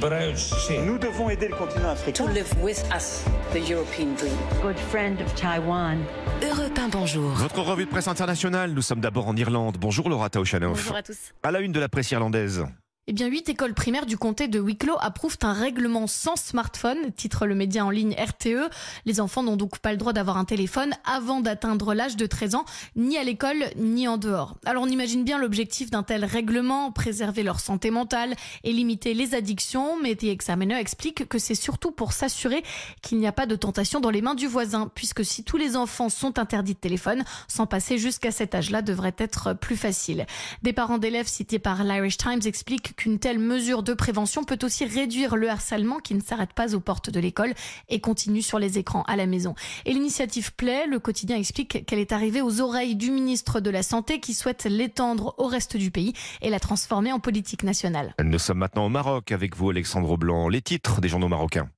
Nous devons aider le continent africain. To live with us, the European dream. Good friend of Taiwan. Europe 1, bonjour. Votre revue de presse internationale, nous sommes d'abord en Irlande. Bonjour Laura Taochanoff. Bonjour à tous. À la une de la presse irlandaise. Eh bien, huit écoles primaires du comté de Wicklow approuvent un règlement sans smartphone, titre le média en ligne RTE. Les enfants n'ont donc pas le droit d'avoir un téléphone avant d'atteindre l'âge de 13 ans, ni à l'école, ni en dehors. Alors on imagine bien l'objectif d'un tel règlement, préserver leur santé mentale et limiter les addictions, mais The Examiner explique que c'est surtout pour s'assurer qu'il n'y a pas de tentation dans les mains du voisin, puisque si tous les enfants sont interdits de téléphone, s'en passer jusqu'à cet âge-là devrait être plus facile. Des parents d'élèves cités par l'Irish Times expliquent qu'une telle mesure de prévention peut aussi réduire le harcèlement qui ne s'arrête pas aux portes de l'école et continue sur les écrans à la maison. Et l'initiative plaît, le quotidien explique qu'elle est arrivée aux oreilles du ministre de la Santé qui souhaite l'étendre au reste du pays et la transformer en politique nationale. Nous sommes maintenant au Maroc avec vous Alexandre Blanc. Les titres des journaux marocains.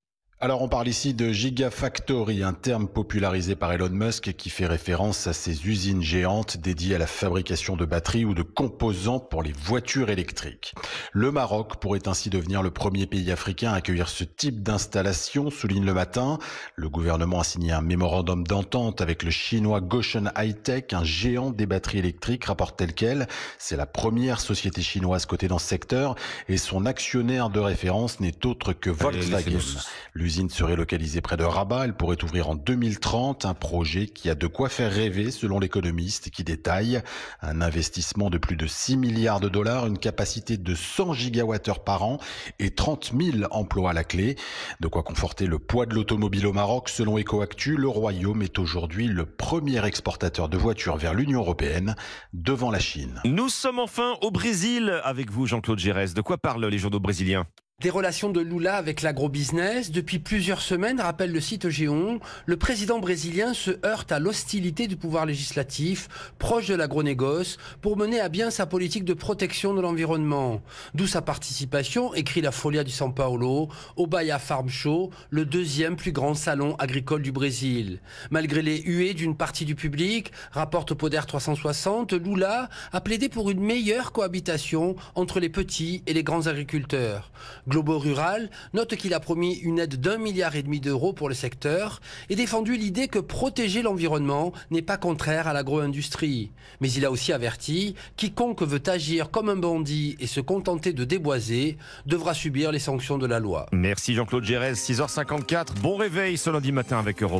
Alors on parle ici de Gigafactory, un terme popularisé par Elon Musk qui fait référence à ces usines géantes dédiées à la fabrication de batteries ou de composants pour les voitures électriques. Le Maroc pourrait ainsi devenir le premier pays africain à accueillir ce type d'installation, souligne le matin. Le gouvernement a signé un mémorandum d'entente avec le chinois Goshen High Tech, un géant des batteries électriques, rapporte tel quel. C'est la première société chinoise cotée dans ce secteur et son actionnaire de référence n'est autre que Volkswagen. L'usine serait localisée près de Rabat. Elle pourrait ouvrir en 2030. Un projet qui a de quoi faire rêver selon l'économiste qui détaille un investissement de plus de 6 milliards de dollars, une capacité de 100 gigawattheures par an et 30 000 emplois à la clé. De quoi conforter le poids de l'automobile au Maroc. Selon EcoActu, le Royaume est aujourd'hui le premier exportateur de voitures vers l'Union européenne devant la Chine. Nous sommes enfin au Brésil avec vous Jean-Claude Gérès. De quoi parlent les journaux brésiliens? Des relations de Lula avec l'agrobusiness. Depuis plusieurs semaines, rappelle le site Géon, le président brésilien se heurte à l'hostilité du pouvoir législatif, proche de l'agronégoce, pour mener à bien sa politique de protection de l'environnement. D'où sa participation, écrit la Folia du São Paulo, au Bahia Farm Show, le deuxième plus grand salon agricole du Brésil. Malgré les huées d'une partie du public, rapporte Poder 360, Lula a plaidé pour une meilleure cohabitation entre les petits et les grands agriculteurs. Globo Rural note qu'il a promis une aide d'un milliard et demi d'euros pour le secteur et défendu l'idée que protéger l'environnement n'est pas contraire à l'agro-industrie. Mais il a aussi averti quiconque veut agir comme un bandit et se contenter de déboiser devra subir les sanctions de la loi. Merci Jean-Claude Gérès, 6h54. Bon réveil ce lundi matin avec Europe.